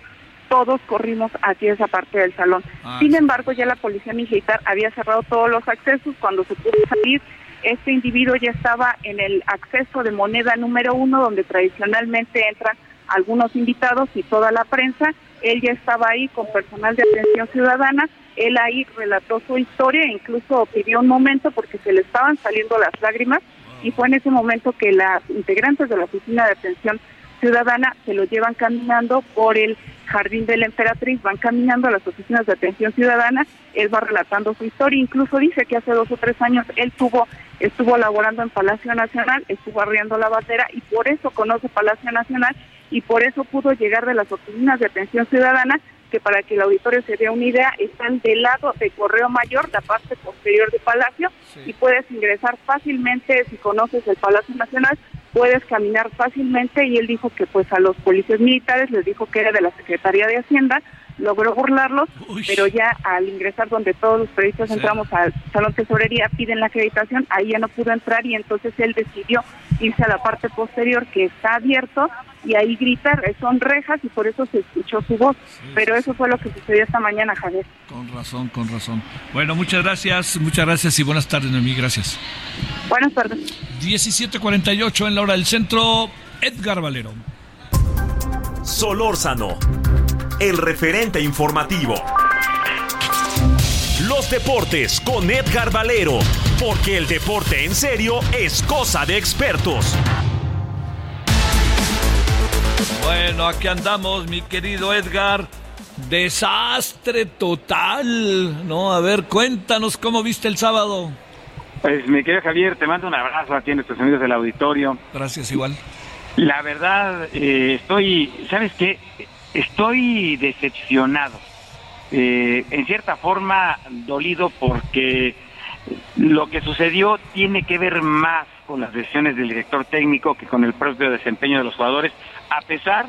todos corrimos hacia esa parte del salón. Ah, Sin embargo, ya la policía militar había cerrado todos los accesos. Cuando se pudo salir, este individuo ya estaba en el acceso de moneda número uno, donde tradicionalmente entran algunos invitados y toda la prensa. Él ya estaba ahí con personal de atención ciudadana. Él ahí relató su historia e incluso pidió un momento porque se le estaban saliendo las lágrimas y fue en ese momento que las integrantes de la oficina de atención ciudadana se lo llevan caminando por el Jardín de la Emperatriz, van caminando a las oficinas de atención ciudadana, él va relatando su historia, incluso dice que hace dos o tres años él tuvo, estuvo laborando en Palacio Nacional, estuvo arriendo la bandera y por eso conoce Palacio Nacional y por eso pudo llegar de las oficinas de atención ciudadana, que para que el auditorio se dé una idea, están del lado de Correo Mayor, la parte posterior de Palacio, y puedes ingresar fácilmente si conoces el Palacio Nacional puedes caminar fácilmente y él dijo que pues a los policías militares les dijo que era de la Secretaría de Hacienda, logró burlarlos, pero ya al ingresar donde todos los periodistas entramos al Salón Tesorería, piden la acreditación, ahí ya no pudo entrar y entonces él decidió irse a la parte posterior que está abierto y ahí gritar, son rejas y por eso se escuchó su voz. Pero eso fue lo que sucedió esta mañana, Javier. Con razón, con razón. Bueno, muchas gracias, muchas gracias y buenas tardes, Noemí, gracias. Buenas tardes. 17:48 en la hora del centro, Edgar Valero. Solórzano, el referente informativo. Los deportes con Edgar Valero, porque el deporte en serio es cosa de expertos. Bueno, aquí andamos, mi querido Edgar. Desastre total, ¿no? A ver, cuéntanos cómo viste el sábado. Pues mi querido Javier, te mando un abrazo a ti, a nuestros amigos del auditorio. Gracias, igual. La verdad, eh, estoy, ¿sabes qué? Estoy decepcionado. Eh, en cierta forma, dolido porque lo que sucedió tiene que ver más con las decisiones del director técnico que con el propio desempeño de los jugadores, a pesar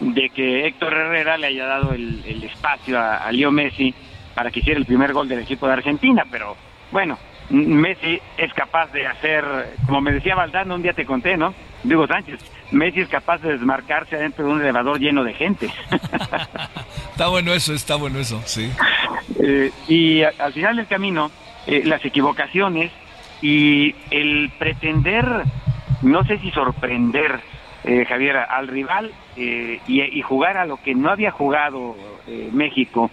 de que Héctor Herrera le haya dado el, espacio a, a Messi para que hiciera el primer gol del equipo de Argentina, pero bueno, Messi es capaz de hacer, como me decía Valdano, un día te conté, ¿no? Digo Sánchez, Messi es capaz de desmarcarse adentro de un elevador lleno de gente. está bueno eso, está bueno eso, sí. Eh, y al final del camino, eh, las equivocaciones y el pretender, no sé si sorprender, eh, Javier, al rival y, y, jugar a lo que no había jugado México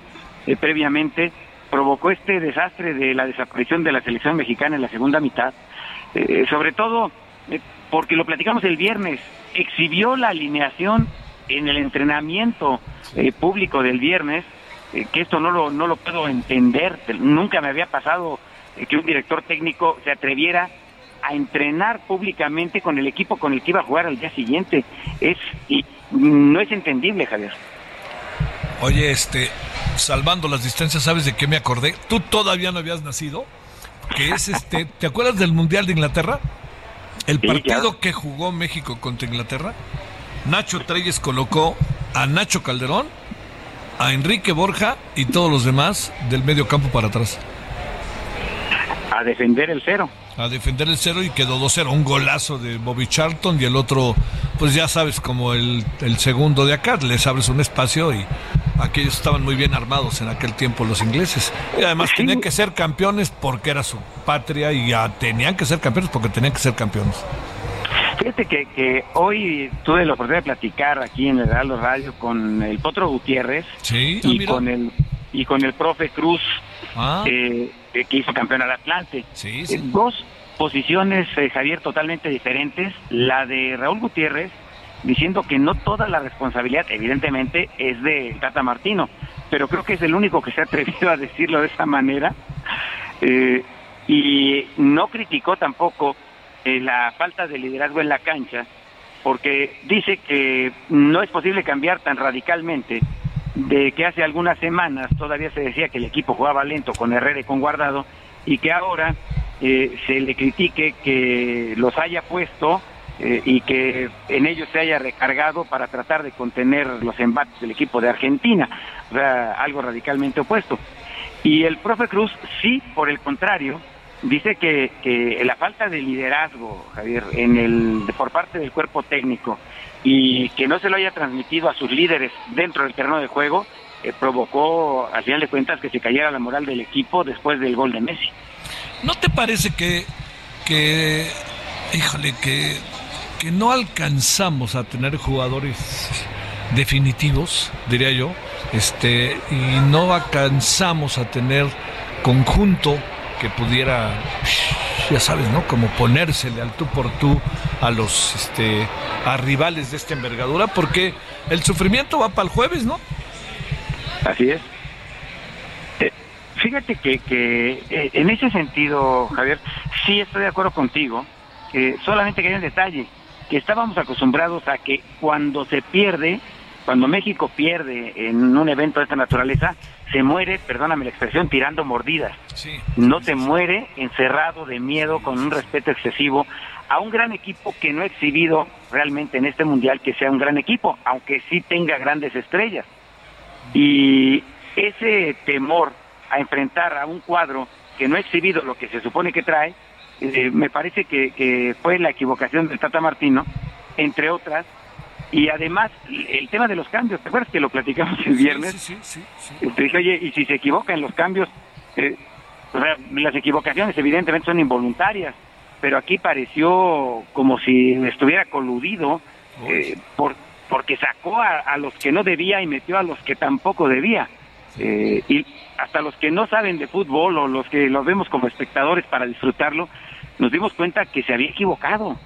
previamente, provocó este desastre de la desaparición de la selección mexicana en la segunda mitad, eh, sobre todo eh, porque lo platicamos el viernes, exhibió la alineación en el entrenamiento eh, público del viernes, que esto no lo, no lo puedo entender, nunca me había pasado que un director técnico se atreviera a entrenar públicamente con el equipo con el que iba a jugar al día siguiente. Es y no es entendible, Javier. Oye, este, salvando las distancias, ¿sabes de qué me acordé? Tú todavía no habías nacido. Que es este, ¿te acuerdas del Mundial de Inglaterra? El partido que jugó México contra Inglaterra. Nacho Treyes colocó a Nacho Calderón, a Enrique Borja y todos los demás del medio campo para atrás. A defender el cero a defender el cero y quedó 2-0. Un golazo de Bobby Charlton y el otro, pues ya sabes, como el, el, segundo de acá, les abres un espacio y aquellos estaban muy bien armados en aquel tiempo los ingleses. Y además tenían que ser campeones porque era su patria y ya tenían que ser campeones porque tenían que ser campeones. Fíjate que, que hoy tuve la oportunidad de platicar aquí en el Heraldo Radio con el Potro Gutiérrez sí, y, ah, con el, y con el profe Cruz. Ah. Eh, que hizo campeón al Atlante. Sí, eh, Dos posiciones, eh, Javier, totalmente diferentes. La de Raúl Gutiérrez, diciendo que no toda la responsabilidad, evidentemente, es de Tata Martino, pero creo que es el único que se ha atrevido a decirlo de esa manera. Eh, y no criticó tampoco la falta de liderazgo en la cancha, porque dice que no es posible cambiar tan radicalmente de que hace algunas semanas todavía se decía que el equipo jugaba lento con Herrera y con Guardado y que ahora eh, se le critique que los haya puesto eh, y que en ellos se haya recargado para tratar de contener los embates del equipo de Argentina, algo radicalmente opuesto. Y el profe Cruz sí, por el contrario, dice que, que la falta de liderazgo, Javier, en el, por parte del cuerpo técnico y que no se lo haya transmitido a sus líderes dentro del terreno de juego, eh, provocó, al final de cuentas, que se cayera la moral del equipo después del gol de Messi. ¿No te parece que, que híjole, que, que no alcanzamos a tener jugadores definitivos, diría yo, este, y no alcanzamos a tener conjunto que pudiera ya sabes, ¿no? Como ponérsele al tú por tú a los este a rivales de esta envergadura, porque el sufrimiento va para el jueves, ¿no? Así es. Eh, fíjate que, que eh, en ese sentido, Javier, sí estoy de acuerdo contigo, que solamente que hay un detalle, que estábamos acostumbrados a que cuando se pierde, cuando México pierde en un evento de esta naturaleza, se muere, perdóname la expresión, tirando mordidas. no se muere encerrado de miedo, con un respeto excesivo a un gran equipo que no ha exhibido realmente en este mundial que sea un gran equipo, aunque sí tenga grandes estrellas. Y ese temor a enfrentar a un cuadro que no ha exhibido lo que se supone que trae, eh, me parece que, que fue la equivocación del Tata Martino, entre otras, y además, el tema de los cambios, ¿te acuerdas que lo platicamos el viernes? Sí, sí, sí. Te dije, oye, y si se equivoca en los cambios, eh, o sea, las equivocaciones evidentemente son involuntarias, pero aquí pareció como si estuviera coludido eh, por, porque sacó a, los que no debía y metió a los que tampoco debía. Eh, y hasta los que no saben de fútbol o los que los vemos como espectadores para disfrutarlo, nos dimos cuenta que se había equivocado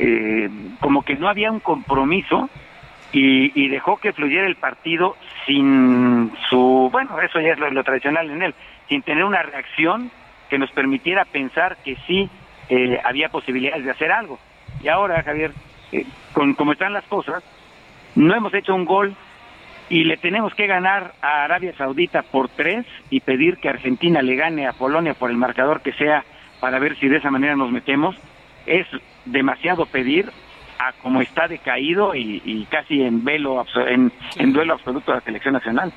eh, como que no había un compromiso y, dejó que fluyera el partido sin su, bueno, eso ya es lo, tradicional en él, sin tener una reacción que nos permitiera pensar que sí eh, había posibilidades de hacer algo. Y ahora, Javier, eh, con como están las cosas, no hemos hecho un gol y le tenemos que ganar a Arabia Saudita por tres y pedir que Argentina le gane a Polonia por el marcador que sea para ver si de esa manera nos metemos. Es demasiado pedir a como está decaído y, casi en velo en, en duelo absoluto de la selección nacional.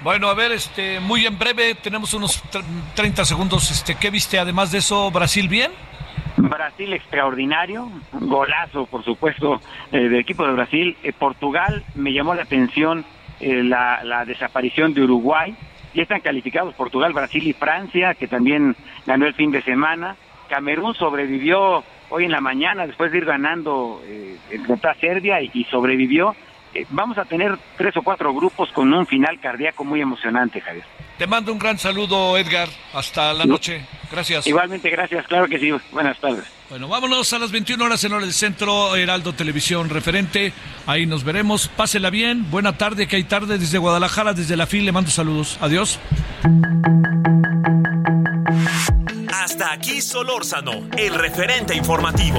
Bueno, a ver, este, muy en breve, tenemos unos 30 segundos. Este, ¿Qué viste además de eso? ¿Brasil bien? Brasil extraordinario, golazo, por supuesto, eh, del equipo de Brasil. Eh, Portugal me llamó la atención eh, la, la, desaparición de Uruguay. Ya están calificados Portugal, Brasil y Francia, que también ganó el fin de semana. Camerún sobrevivió hoy en la mañana después de ir ganando eh, contra Serbia y, sobrevivió. Eh, vamos a tener tres o cuatro grupos con un final cardíaco muy emocionante, Javier. Te mando un gran saludo, Edgar. Hasta la noche. Gracias. Igualmente, gracias. Claro que sí. Buenas tardes. Bueno, vámonos a las 21 horas en hora del centro, Heraldo Televisión referente. Ahí nos veremos. Pásela bien. Buena tarde, que hay tarde desde Guadalajara, desde la FIL. Le mando saludos. Adiós. Hasta aquí Solórzano, el referente informativo.